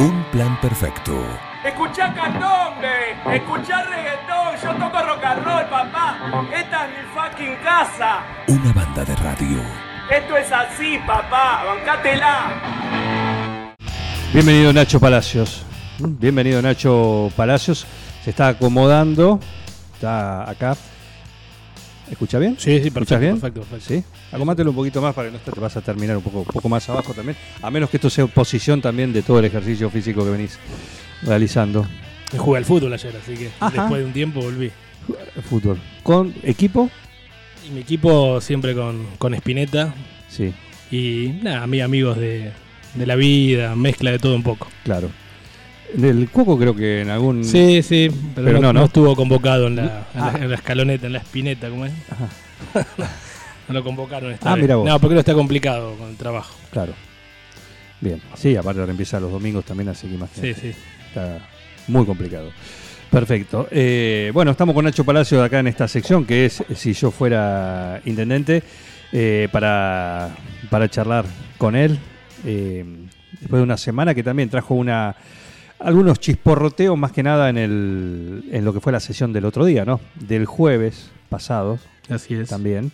Un plan perfecto. Escuchá candombe, escuchá reggaetón, yo toco rock and roll, papá. Esta es mi fucking casa. Una banda de radio. Esto es así, papá, bancátela. Bienvenido Nacho Palacios. Bienvenido Nacho Palacios. Se está acomodando. Está acá. ¿Escucha bien? Sí, sí, ¿Escuchas perfecto, bien? perfecto, perfecto. Sí. Acomátelo un poquito más para que no te vas a terminar un poco, un poco más abajo también. A menos que esto sea posición también de todo el ejercicio físico que venís realizando. Jugué al fútbol ayer, así que Ajá. después de un tiempo volví. Fútbol. ¿Con equipo? Y mi equipo siempre con, con Spinetta Sí, y nada, mi- amigos de, de la vida, mezcla de todo un poco. claro. Del Cuoco creo que en algún... Sí, sí, pero, Pero no, no, estuvo convocado en la, en, Ah. la, en la escaloneta, en la Spinetta, ¿cómo es? no lo convocaron esta Ah, vez. mira vos. No, porque no está complicado con el trabajo. Claro. Bien. Sí, aparte ahora empieza los domingos también, así que más Sí, sí. Está muy complicado. Perfecto. Eh, bueno, estamos con Nacho Palacio acá en esta sección, que es Si yo fuera intendente, eh, para, para charlar con él. eh, después de una semana que también trajo una algunos chisporroteos, más que nada en, el, en lo que fue la sesión del otro día, ¿no? Del jueves pasado Así es. también.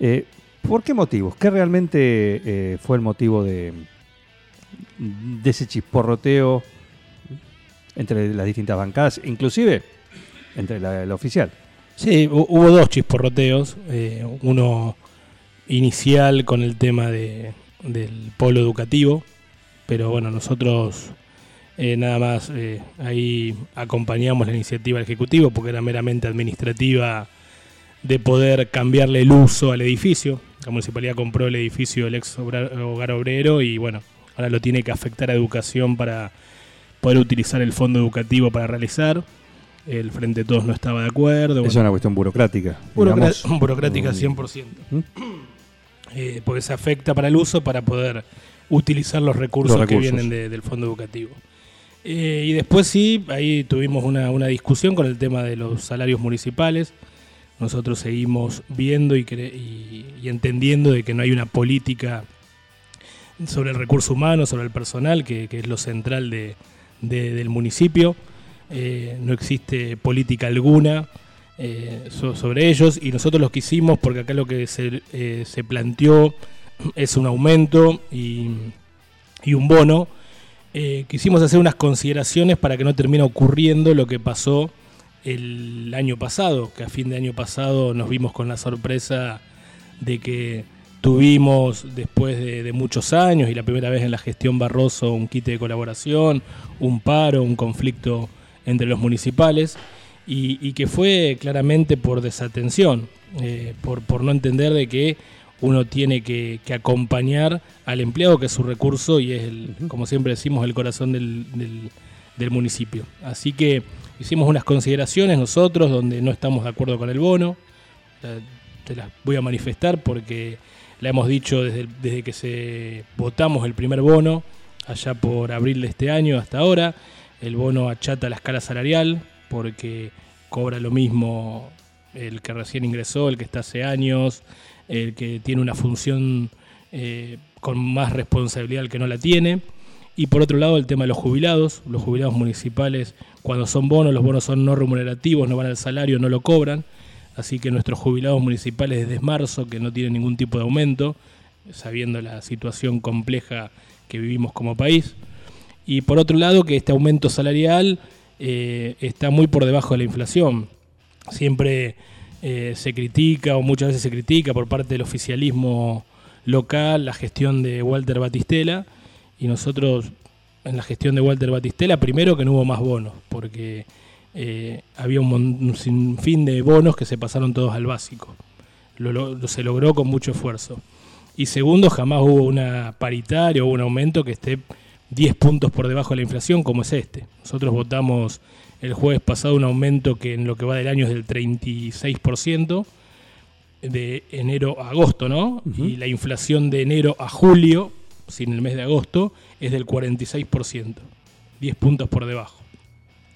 Eh, ¿Por qué motivos? ¿Qué realmente eh, fue el motivo de, de ese chisporroteo entre las distintas bancadas, inclusive entre la, la oficial? Sí, hu- hubo dos chisporroteos. eh, uno inicial con el tema de, del polo educativo, pero bueno, nosotros eh, nada más eh, ahí acompañamos la iniciativa del Ejecutivo porque era meramente administrativa de poder cambiarle el uso al edificio. La municipalidad compró el edificio del ex hogar obrero y bueno, ahora lo tiene que afectar a educación para poder utilizar el fondo educativo para realizar. El Frente de Todos no estaba de acuerdo. Es bueno, una cuestión burocrática. Burocra- digamos. burocrática Mm, 100%. ¿Mm? Eh, porque se afecta para el uso para poder utilizar los recursos, Los que vienen de- del fondo educativo. Eh, y después sí, ahí tuvimos una, una discusión con el tema de los salarios municipales. Nosotros seguimos viendo y, y- entendiendo de que no hay una política sobre el recurso humano, sobre el personal, que, que es lo central de- de- del municipio. Eh, no existe política alguna eh, so- sobre ellos y nosotros los quisimos porque acá lo que se, eh, se planteó es un aumento y, y un bono. Eh, quisimos hacer unas consideraciones para que no termine ocurriendo lo que pasó el año pasado, que a fin de año pasado nos vimos con la sorpresa de que tuvimos después de, muchos años y la primera vez en la gestión Barroso un quite de colaboración, un paro, un conflicto entre los municipales y, y que fue claramente por desatención, eh, por, por no entender de que uno tiene que, que acompañar al empleado que es su recurso y es, el, como siempre decimos, el corazón del, del- del municipio. Así que hicimos unas consideraciones nosotros donde no estamos de acuerdo con el bono. Te las voy a manifestar porque la hemos dicho desde, desde que se votamos el primer bono, allá por abril de este año hasta ahora. El bono achata la escala salarial porque cobra lo mismo el que recién ingresó, el que está hace años, el que tiene una función eh, con más responsabilidad el que no la tiene. Y por otro lado, el tema de los jubilados. Los jubilados municipales, cuando son bonos, los bonos son no remunerativos, no van al salario, no lo cobran. Así que nuestros jubilados municipales desde marzo, que no tienen ningún tipo de aumento, sabiendo la situación compleja que vivimos como país. Y por otro lado, que este aumento salarial eh, está muy por debajo de la inflación. Siempre eh, se critica, o muchas veces se critica por parte del oficialismo local, la gestión de Walter Batistela. Y nosotros, en la gestión de Walter Batistela, primero que no hubo más bonos, porque eh, había un, un sinfín de bonos que se pasaron todos al básico. Lo, lo- se logró con mucho esfuerzo. Y segundo, jamás hubo una paritaria o un aumento que esté 10 puntos por debajo de la inflación como es este. Nosotros votamos el jueves pasado un aumento que en lo que va del año es del 36% de enero a agosto, ¿no? Y la inflación de enero a julio, sin el mes de agosto, es del 46%, 10 puntos por debajo.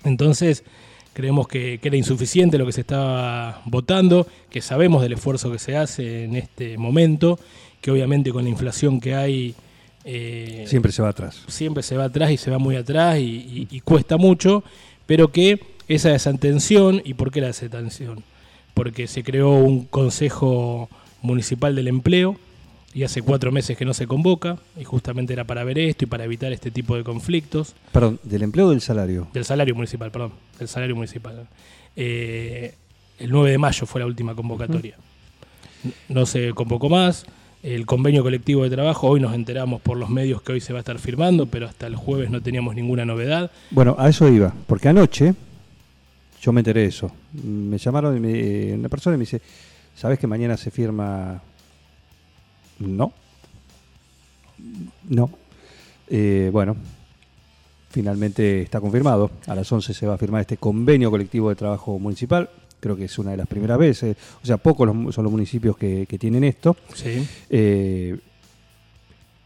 Entonces, creemos que, que era insuficiente lo que se estaba votando, que sabemos del esfuerzo que se hace en este momento, que obviamente con la inflación que hay eh, Siempre se va atrás. siempre se va atrás y se va muy atrás y, y- y cuesta mucho, pero que esa desatención, ¿y por qué la desatención? Porque se creó un Consejo Municipal del Empleo y hace cuatro meses que no se convoca, y justamente era para ver esto y para evitar este tipo de conflictos. Perdón, ¿del empleo o del salario? Del salario municipal, perdón, del salario municipal. Eh, el 9 de mayo fue la última convocatoria. No se convocó más. El convenio colectivo de trabajo, hoy nos enteramos por los medios que hoy se va a estar firmando, pero hasta el jueves no teníamos ninguna novedad. Bueno, a eso iba, porque anoche yo me enteré de eso. Me llamaron me- una persona y me dice, ¿sabes que mañana se firma? No. No. Eh, bueno, finalmente está confirmado. A las 11 se va a firmar este convenio colectivo de trabajo municipal. Creo que es una de las primeras veces. O sea, pocos los- son los municipios que, que tienen esto. Sí. Eh,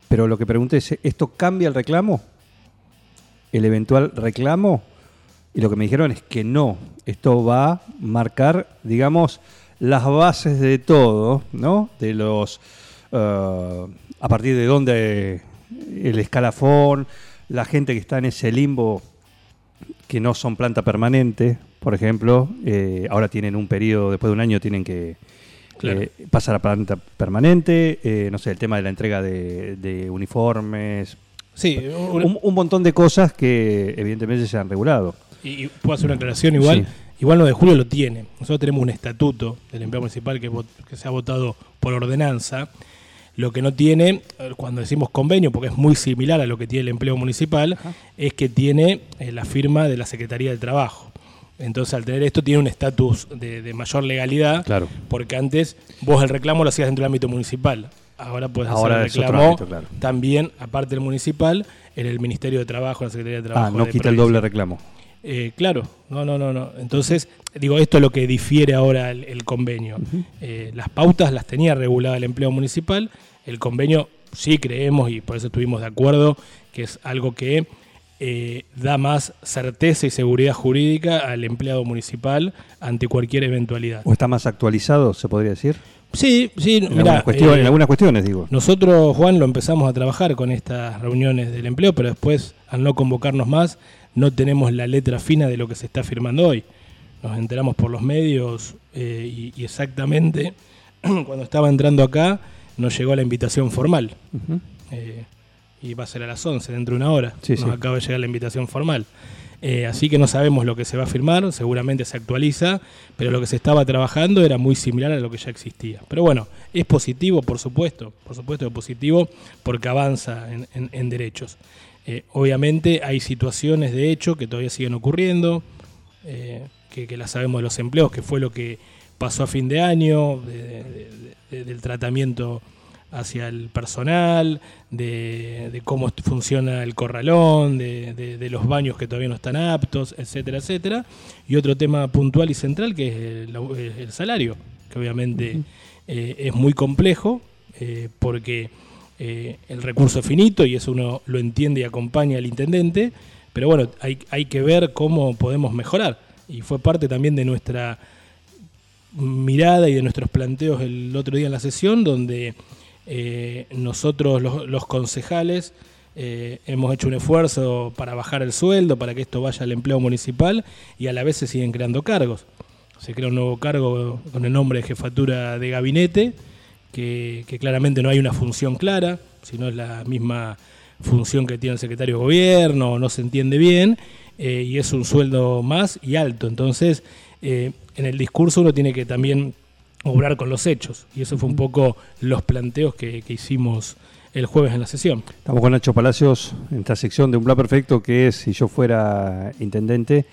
pero lo que pregunté es, ¿esto cambia el reclamo? ¿El eventual reclamo? Y lo que me dijeron es que no. Esto va a marcar, digamos, las bases de todo, ¿no? De los... eh, a partir de dónde el escalafón, la gente que está en ese limbo que no son planta permanente, por ejemplo, eh, ahora tienen un periodo, después de un año tienen que Claro. eh, pasar a planta permanente, eh, no sé, el tema de la entrega de, de uniformes, Sí, un- un, un montón de cosas que evidentemente se han regulado. y, y puedo hacer una aclaración igual. Sí. Igual lo de Julio lo tiene. Nosotros tenemos un estatuto del empleo municipal que, que se ha votado por ordenanza. Lo que no tiene, eh, cuando decimos convenio, porque es muy similar a lo que tiene el empleo municipal, es que tiene eh, la firma de la Secretaría del Trabajo. Entonces, al tener esto, tiene un estatus de, de mayor legalidad, Claro. porque antes vos el reclamo lo hacías dentro del ámbito municipal. Ahora puedes hacer el reclamo ámbito, claro. también, aparte del municipal, en el Ministerio de Trabajo, en la Secretaría de Trabajo. Ah, no de quita el doble reclamo. Eh, claro, no, no, no, no. Entonces, digo, esto es lo que difiere ahora el, el convenio. Eh, las pautas las tenía regulada el empleo municipal, el convenio sí creemos y por eso estuvimos de acuerdo que es algo que eh, da más certeza y seguridad jurídica al empleado municipal ante cualquier eventualidad. ¿O está más actualizado, se podría decir? Sí, sí, En, mirá, algunas, cuestiones, eh, en algunas cuestiones, digo. nosotros, Juan, lo empezamos a trabajar con estas reuniones del empleo, pero después, al no convocarnos más, no tenemos la letra fina de lo que se está firmando hoy. Nos enteramos por los medios eh, y, y exactamente cuando estaba entrando acá nos llegó la invitación formal. Eh, y va a ser a las 11, dentro de una hora. Sí, nos sí. acaba de llegar la invitación formal. Eh, así que no sabemos lo que se va a firmar, seguramente se actualiza, pero lo que se estaba trabajando era muy similar a lo que ya existía. Pero bueno, es positivo, por supuesto, por supuesto que es positivo, porque avanza en, en- en derechos. Eh, obviamente hay situaciones de hecho que todavía siguen ocurriendo, eh, que, que las sabemos de los empleos, que fue lo que pasó a fin de año, de- de- de- del tratamiento hacia el personal, de, de cómo funciona el corralón, de, de- de los baños que todavía no están aptos, etcétera, etcétera. Y otro tema puntual y central que es el, salario, que obviamente eh, es muy complejo eh, porque eh, el recurso finito y eso uno lo entiende y acompaña al intendente, pero bueno, hay, hay que ver cómo podemos mejorar. Y fue parte también de nuestra mirada y de nuestros planteos el otro día en la sesión, donde eh, nosotros los, los concejales eh, hemos hecho un esfuerzo para bajar el sueldo, para que esto vaya al empleo municipal y a la vez se siguen creando cargos. Se crea un nuevo cargo con el nombre de jefatura de gabinete, que, claramente no hay una función clara, sino es la misma función que tiene el secretario de gobierno, no se entiende bien, eh, y es un sueldo más y alto. Entonces, eh, en el discurso uno tiene que también obrar con los hechos, y eso fue un poco los planteos que hicimos el jueves en la sesión. Estamos con Nacho Palacios en esta sección de Un Plan Perfecto, que es si yo fuera intendente.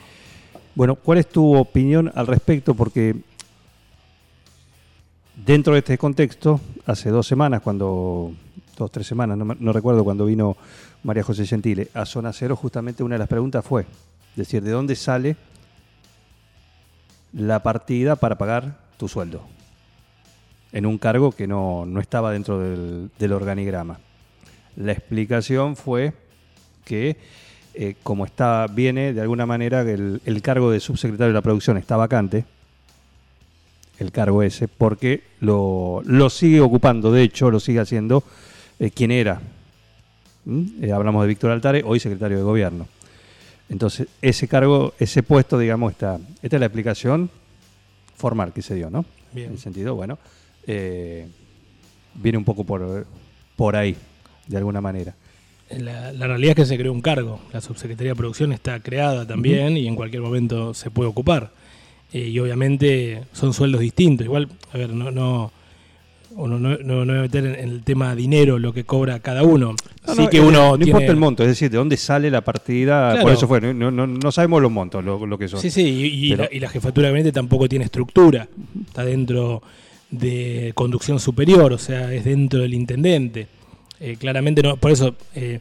Bueno, ¿cuál es tu opinión al respecto? Porque dentro de este contexto, hace dos semanas, cuando, dos, tres semanas, no, recuerdo, cuando vino María José Gentile a Zona Cero, justamente una de las preguntas fue, decir, ¿de dónde sale la partida para pagar tu sueldo? En un cargo que no, no estaba dentro del, organigrama. La explicación fue que, eh, como está, viene de alguna manera, el cargo de subsecretario de la producción está vacante, el cargo ese, porque lo, lo sigue ocupando, de hecho, lo sigue haciendo eh, quien era ¿Mm? Eh, hablamos de Víctor Altare, hoy secretario de gobierno. Entonces, ese cargo, ese puesto, digamos, está. Esta es la explicación formal que se dio, ¿no? Bien. En el sentido, bueno, eh, viene un poco por, por ahí, de alguna manera. La, la realidad es que se creó un cargo. La subsecretaría de producción está creada también y en cualquier momento se puede ocupar. Eh, y obviamente son sueldos distintos. Igual, a ver, no, no, uno no, no, no voy a meter en, el tema dinero lo que cobra cada uno. No, sí no, que eh, uno no tiene- importa el monto, es decir, de dónde sale la partida, Claro. por eso fue, no, no, no sabemos los montos, lo, lo que son. Sí, sí, y, la, y la jefatura gabinete tampoco tiene estructura. Está dentro de conducción superior, o sea, es dentro del intendente. Eh, claramente no, por eso eh,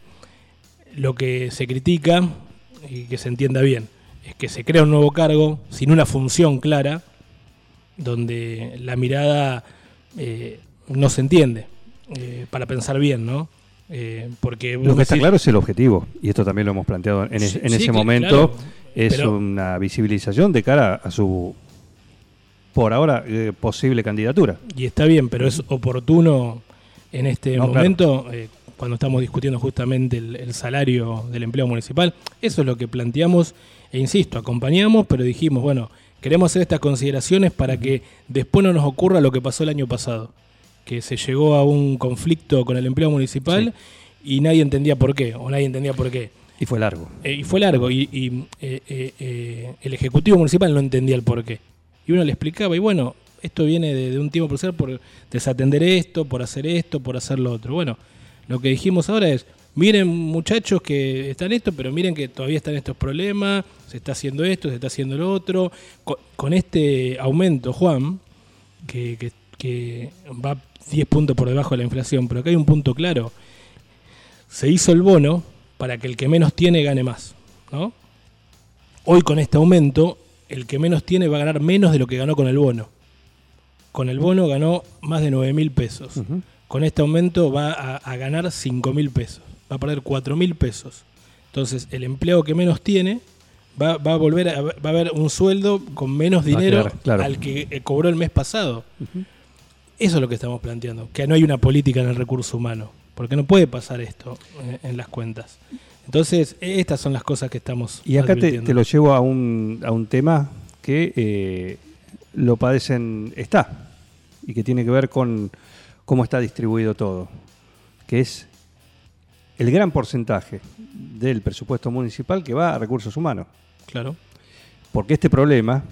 lo que se critica, y que se entienda bien, es que se crea un nuevo cargo sin una función clara, donde la mirada eh, no se entiende, eh, para pensar bien, ¿no? Eh, porque Lo que está claro es el objetivo, y esto también lo hemos planteado en, es- Sí, en sí, ese momento, claro, es pero- una visibilización de cara a su, por ahora, posible candidatura. Y está bien, pero es oportuno en este No, momento, cuando estamos discutiendo justamente el, el salario del empleo municipal. Eso es lo que planteamos, e insisto, acompañamos, pero dijimos, bueno, queremos hacer estas consideraciones para que después no nos ocurra lo que pasó el año pasado, que se llegó a un conflicto con el empleo municipal y nadie entendía por qué, o nadie entendía por qué. Y fue largo. Eh, y fue largo, y, y, eh, eh, el Ejecutivo Municipal no entendía el porqué. Y uno le explicaba, y bueno, esto viene de, de un tiempo procesal por desatender esto, por hacer esto, por hacer lo otro. Bueno, lo que dijimos ahora es, miren muchachos que están esto, pero miren que todavía están estos problemas, se está haciendo esto, se está haciendo lo otro. Con, este aumento, Juan, que, va 10 puntos por debajo de la inflación, pero acá hay un punto claro. Se hizo el bono para que el que menos tiene gane más, ¿no? Hoy con este aumento, el que menos tiene va a ganar menos de lo que ganó con el bono. Con el bono ganó más de 9 mil pesos. Con este aumento va a, a ganar 5 mil pesos. Va a perder 4 mil pesos. Entonces, el empleado que menos tiene va, va a volver a, va a haber un sueldo con menos dinero quedar, claro. al que eh, cobró el mes pasado. Eso es lo que estamos planteando, que no hay una política en el recurso humano, porque no puede pasar esto eh, en las cuentas. Entonces, eh, estas son las cosas que estamos Y acá te, te lo llevo a un, a un tema que eh, lo padecen, está, y que tiene que ver con cómo está distribuido todo, que es el gran porcentaje del presupuesto municipal que va a recursos humanos. Claro, Porque este problema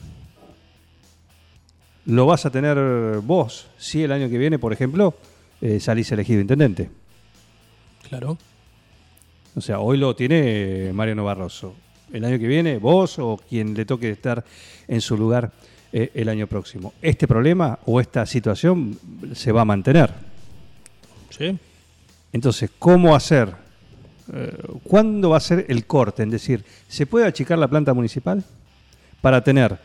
lo vas a tener vos si el año que viene, por ejemplo, eh, salís elegido intendente. claro. O sea, hoy lo tiene Mariano Barroso. El año que viene, vos o quien le toque estar en su lugar eh, el año próximo. Este problema o esta situación se va a mantener. Sí. Entonces, ¿cómo hacer? Eh, ¿Cuándo va a ser el corte? Es decir, ¿se puede achicar la planta municipal para tener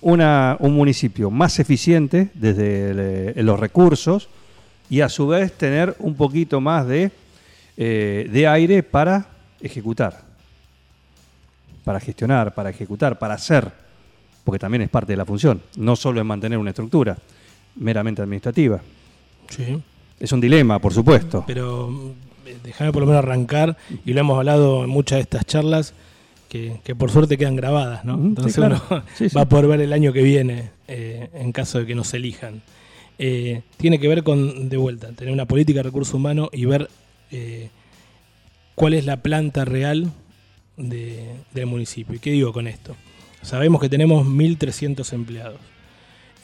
una- un municipio más eficiente desde el, eh, los recursos y a su vez tener un poquito más de, eh, de aire para ejecutar, para gestionar, para ejecutar, para hacer, porque también es parte de la función, no solo es mantener una estructura meramente administrativa. Sí. Es un dilema, por supuesto. Pero mm, déjame por lo menos arrancar, y lo hemos hablado en muchas de estas charlas, que, que por suerte quedan grabadas, ¿no? Sí, Entonces claro. uno Sí, sí. va a poder ver el año que viene, eh, en caso de que nos elijan. Eh, tiene que ver con, de vuelta, tener una política de recursos humanos y ver eh, cuál es la planta real de- del municipio. ¿Y qué digo con esto? Sabemos que tenemos 1.300 empleados.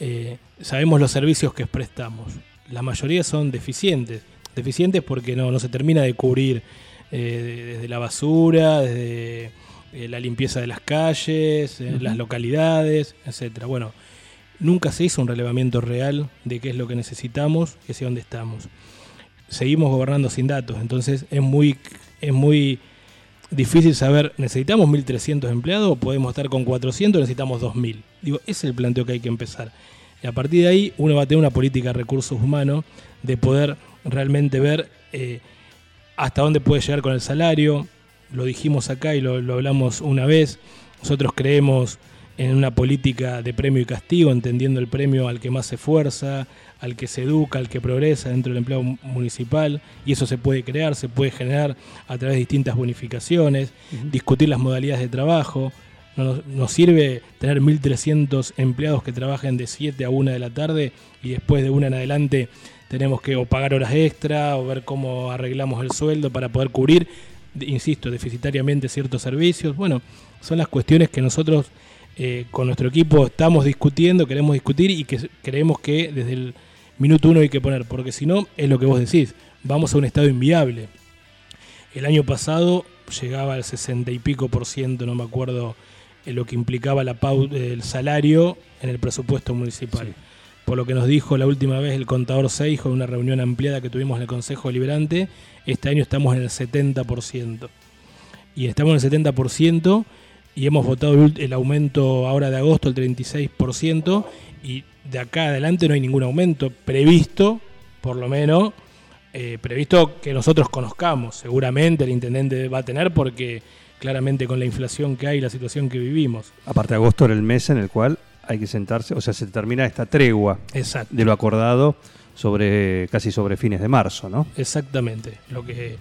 Eh, sabemos los servicios que prestamos. La mayoría son deficientes. Deficientes porque no, no se termina de cubrir eh, desde la basura, desde eh, la limpieza de las calles, las localidades, etcétera. Bueno, nunca se hizo un relevamiento real de qué es lo que necesitamos y hacia dónde estamos. Seguimos gobernando sin datos, entonces es muy, es muy difícil saber, ¿necesitamos 1.300 empleados o podemos estar con 400 o necesitamos 2.000? Digo, ese es el planteo que hay que empezar. Y a partir de ahí uno va a tener una política de recursos humanos de poder realmente ver eh, hasta dónde puede llegar con el salario. Lo dijimos acá y lo hablamos una vez. Nosotros creemos en una política de premio y castigo, entendiendo el premio al que más se esfuerza, al que se educa, al que progresa dentro del empleo municipal, y eso se puede crear, se puede generar a través de distintas bonificaciones, discutir las modalidades de trabajo. No nos, sirve tener 1.300 empleados que trabajen de 7 a 1 de la tarde y después de una en adelante tenemos que o pagar horas extra o ver cómo arreglamos el sueldo para poder cubrir, insisto, deficitariamente ciertos servicios. Bueno, son las cuestiones que nosotros eh, con nuestro equipo estamos discutiendo, queremos discutir y que creemos que desde el minuto uno hay que poner, porque si no, es lo que vos decís, vamos a un estado inviable. El año pasado llegaba al 60 y pico por ciento, no me acuerdo en lo que implicaba la el salario en el presupuesto municipal. Por lo que nos dijo la última vez el contador Seijo en una reunión ampliada que tuvimos en el Consejo Deliberante, este año estamos en el 70%. Y estamos en el 70% y hemos votado el aumento ahora de agosto, el 36%, y de acá adelante no hay ningún aumento previsto, por lo menos, eh, previsto que nosotros conozcamos. Seguramente el intendente va a tener porque claramente con la inflación que hay, la situación que vivimos. Aparte, agosto era el mes en el cual hay que sentarse, o sea, se termina esta tregua de lo acordado sobre casi sobre fines de marzo, ¿no? Exactamente. Lo que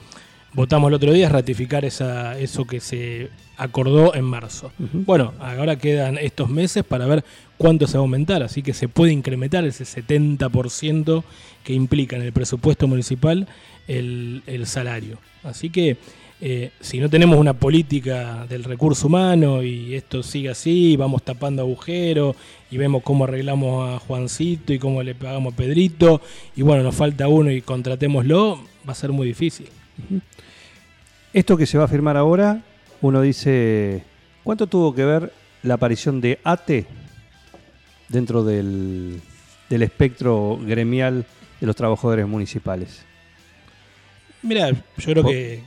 votamos el otro día es ratificar esa, eso que se acordó en marzo. Bueno, ahora quedan estos meses para ver cuánto se va a aumentar, así que se puede incrementar ese 70% que implica en el presupuesto municipal el, el salario. Así que eh, si no tenemos una política del recurso humano y esto sigue así, vamos tapando agujeros y vemos cómo arreglamos a Juancito y cómo le pagamos a Pedrito, y bueno, nos falta uno y contratémoslo, va a ser muy difícil. Esto que se va a firmar ahora, uno dice, ¿cuánto tuvo que ver la aparición de ATE dentro del, del espectro gremial de los trabajadores municipales? Mira, yo creo que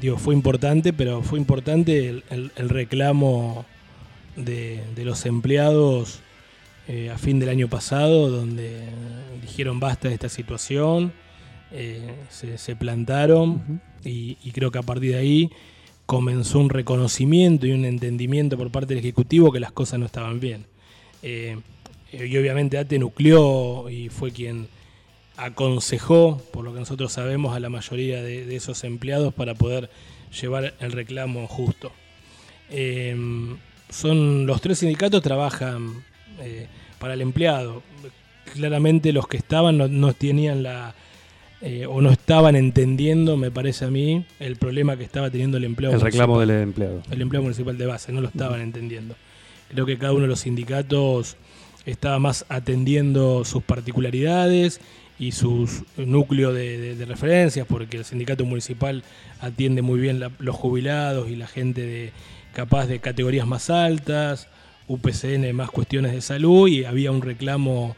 digo, fue importante, pero fue importante el, reclamo de, los empleados eh, a fin del año pasado, donde dijeron basta de esta situación, eh, se, plantaron y, creo que a partir de ahí comenzó un reconocimiento y un entendimiento por parte del Ejecutivo que las cosas no estaban bien. Eh, y obviamente ATE nucleó y fue quien aconsejó, por lo que nosotros sabemos, a la mayoría de, esos empleados para poder llevar el reclamo justo. Em, son los tres sindicatos trabajan eh, para el empleado. Claramente los que estaban no, tenían la eh, o no estaban entendiendo, me parece a mí, el problema que estaba teniendo el empleado. El reclamo del empleado. El empleo municipal de base, no lo estaban entendiendo. Creo que cada uno de los sindicatos estaba más atendiendo sus particularidades y sus núcleos de, referencias, porque el sindicato municipal atiende muy bien los jubilados y la gente de capaz de categorías más altas, UPCN más cuestiones de salud y había un reclamo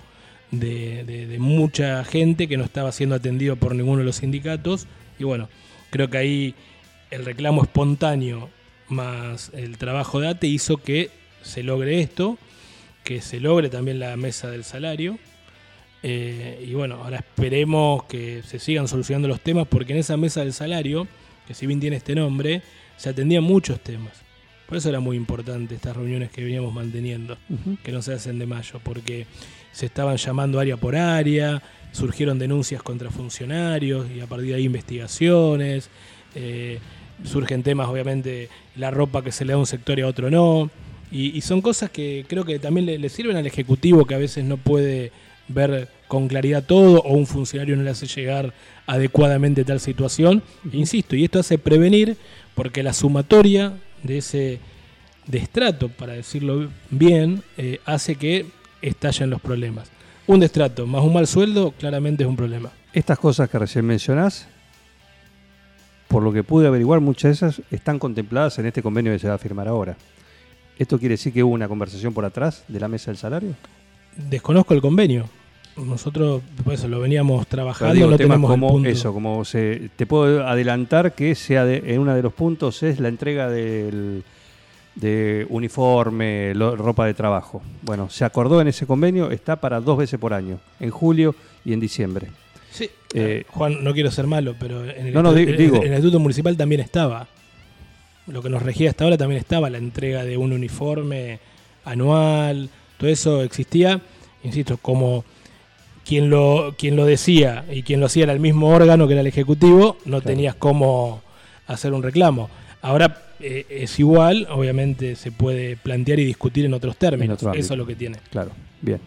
de, mucha gente que no estaba siendo atendido por ninguno de los sindicatos. Y bueno, creo que ahí el reclamo espontáneo más el trabajo de ATE hizo que se logre esto, que se logre también la mesa del salario. Eh, y bueno, ahora esperemos que se sigan solucionando los temas porque en esa mesa del salario, que si bien tiene este nombre, se atendían muchos temas. Por eso era muy importante estas reuniones que veníamos manteniendo, que no se hacen de mayo, porque se estaban llamando área por área, surgieron denuncias contra funcionarios y a partir de ahí investigaciones, eh, surgen temas obviamente, la ropa que se le da a un sector y a otro no, y, son cosas que creo que también le sirven al Ejecutivo que a veces no puede ver con claridad todo o un funcionario no le hace llegar adecuadamente tal situación. Insisto, y esto hace prevenir porque la sumatoria de ese destrato, para decirlo bien, eh, hace que estallen los problemas. Un destrato más un mal sueldo claramente es un problema. Estas cosas que recién mencionás, por lo que pude averiguar, muchas de esas están contempladas en este convenio que se va a firmar ahora. ¿Esto quiere decir que hubo una conversación por atrás de la mesa del salario? Desconozco el convenio nosotros pues lo veníamos trabajando, no tenemos como eso, como se, te puedo adelantar que sea en uno de los puntos es la entrega del de uniforme, ropa de trabajo. Bueno, se acordó en ese convenio, está para dos veces por año, en julio y en diciembre. Sí, eh, Juan, no quiero ser malo, pero en el, no, digo, en el Instituto Municipal también estaba. Lo que nos regía hasta ahora también estaba la entrega de un uniforme anual, todo eso existía, insisto, como quien lo, quien lo decía y quien lo hacía era el mismo órgano que era el Ejecutivo, no tenías cómo hacer un reclamo. Ahora eh, es igual, obviamente se puede plantear y discutir en otros términos. otro. Eso es lo que tiene. Claro, bien.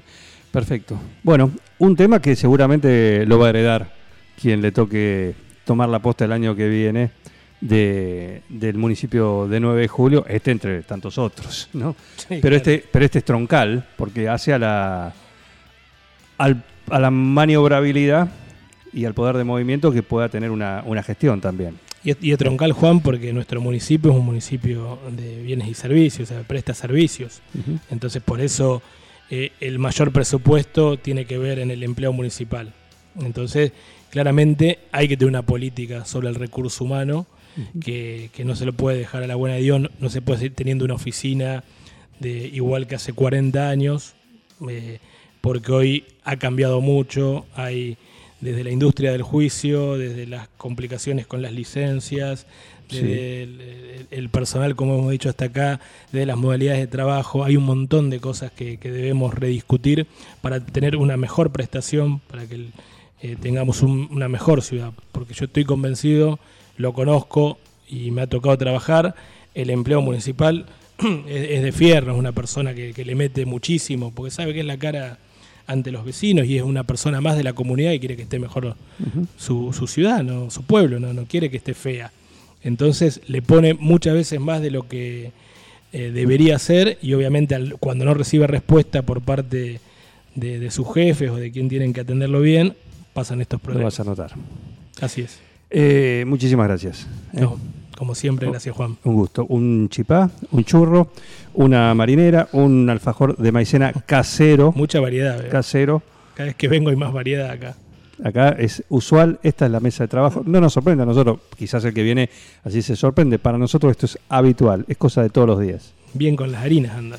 Perfecto. Bueno, un tema que seguramente lo va a heredar quien le toque tomar la posta el año que viene de- del municipio de 9 de julio, este entre tantos otros, ¿no? Sí, pero, claro. este, pero este es troncal, porque hace a la, al- a la maniobrabilidad y al poder de movimiento que pueda tener una, una gestión también. Y es troncal, Juan, porque nuestro municipio es un municipio de bienes y servicios, o sea, presta servicios. Entonces, por eso eh, el mayor presupuesto tiene que ver en el empleo municipal. Entonces, claramente hay que tener una política sobre el recurso humano que, que no se lo puede dejar a la buena de Dios, no, no se puede seguir teniendo una oficina de igual que hace 40 años, eh, porque hoy ha cambiado mucho, hay desde la industria del juicio, desde las complicaciones con las licencias, desde Sí. el, personal, como hemos dicho hasta acá, de las modalidades de trabajo. Hay un montón de cosas que, que debemos rediscutir para tener una mejor prestación, para que eh, tengamos un- una mejor ciudad. Porque yo estoy convencido, lo conozco y me ha tocado trabajar, el empleo municipal es, es de fierro, es una persona que, que le mete muchísimo, porque sabe que es la cara ante los vecinos y es una persona más de la comunidad y quiere que esté mejor su, su ciudad, ¿no? su pueblo, ¿no? no quiere que esté fea. Entonces le pone muchas veces más de lo que eh, debería hacer y obviamente al- cuando no recibe respuesta por parte de, de sus jefes o de quien tienen que atenderlo bien, pasan estos Lo problemas. vas a notar. Así es. Eh, muchísimas gracias. ¿eh? No, como siempre, gracias Juan. Un gusto. Un chipá, un churro, una marinera, un alfajor de maicena casero. Mucha variedad. ¿eh? Casero. Cada vez que vengo hay más variedad acá. Acá es usual, esta es la mesa de trabajo. No nos sorprende a nosotros, quizás el que viene así se sorprende. Para nosotros esto es habitual, es cosa de todos los días. Bien con las harinas anda.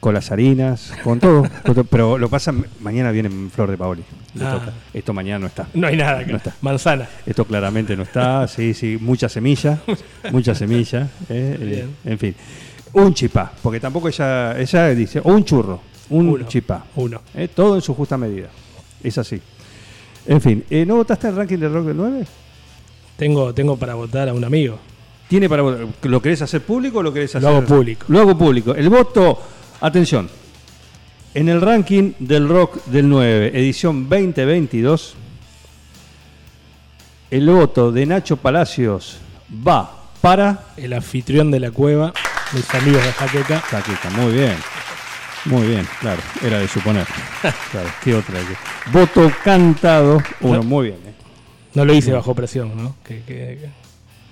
Con las harinas, con todo. con todo. Pero lo pasa, mañana viene Flor de Paoli. Ah. toca. Esto mañana no está. No hay nada. No está. Manzana. Esto claramente no está, sí, sí, mucha semilla, mucha semilla, eh, eh, en fin. Un chipá, porque tampoco ella, ella dice, o un churro, un Uno. chipá, Uno. eh, todo en su justa medida, es así. En fin, ¿no votaste el ranking del rock del 9? Tengo, tengo para votar a un amigo. ¿Tiene para votar? ¿Lo querés hacer público o lo querés hacer? Lo hago público. Lo hago público. El voto, atención, en el ranking del rock del 9, edición 2022, el voto de Nacho Palacios va para... El anfitrión de la cueva, mis amigos de Jaqueca. Jaqueca, muy bien. Muy bien, claro, era de suponer. Claro, ¿qué otra? que- Voto cantado, uno, No. muy bien. eh. No lo hice bajo presión, ¿no? Que, que- que-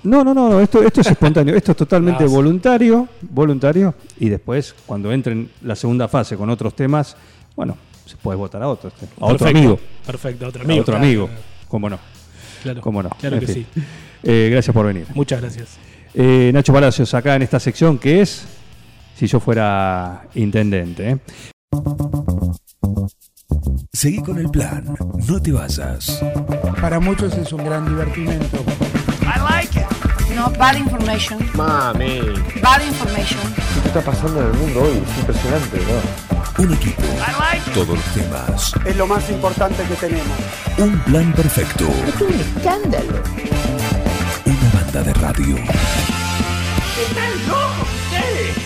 No, no, no, esto, esto es espontáneo, esto es totalmente voluntario, voluntario, y después, cuando entren la segunda fase con otros temas, bueno, se puede votar a otro, a otro Perfecto. amigo, Perfecto, a otro a amigo. otro claro, amigo, cómo no, Claro, cómo no. Claro En que fin. sí. Eh, gracias por venir. Muchas gracias. Eh, Nacho Palacios, acá en esta sección que es, si yo fuera intendente, ¿eh? Seguí con el plan. No te vayas. Para muchos es un gran divertimento. No, bad information. Mami, Bad information. ¿qué está pasando en el mundo hoy? Es impresionante, ¿no? Un equipo. Todos los temas. Es lo más importante que tenemos. Un plan perfecto. Es un escándalo. Una banda de radio. ¡Están locos ustedes!